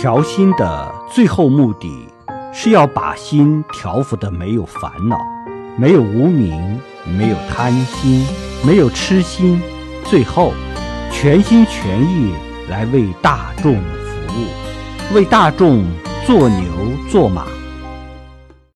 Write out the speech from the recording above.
调心的最后目的是要把心调服的没有烦恼，没有无名，没有贪心，没有痴心，最后全心全意来为大众服务，为大众做牛做马。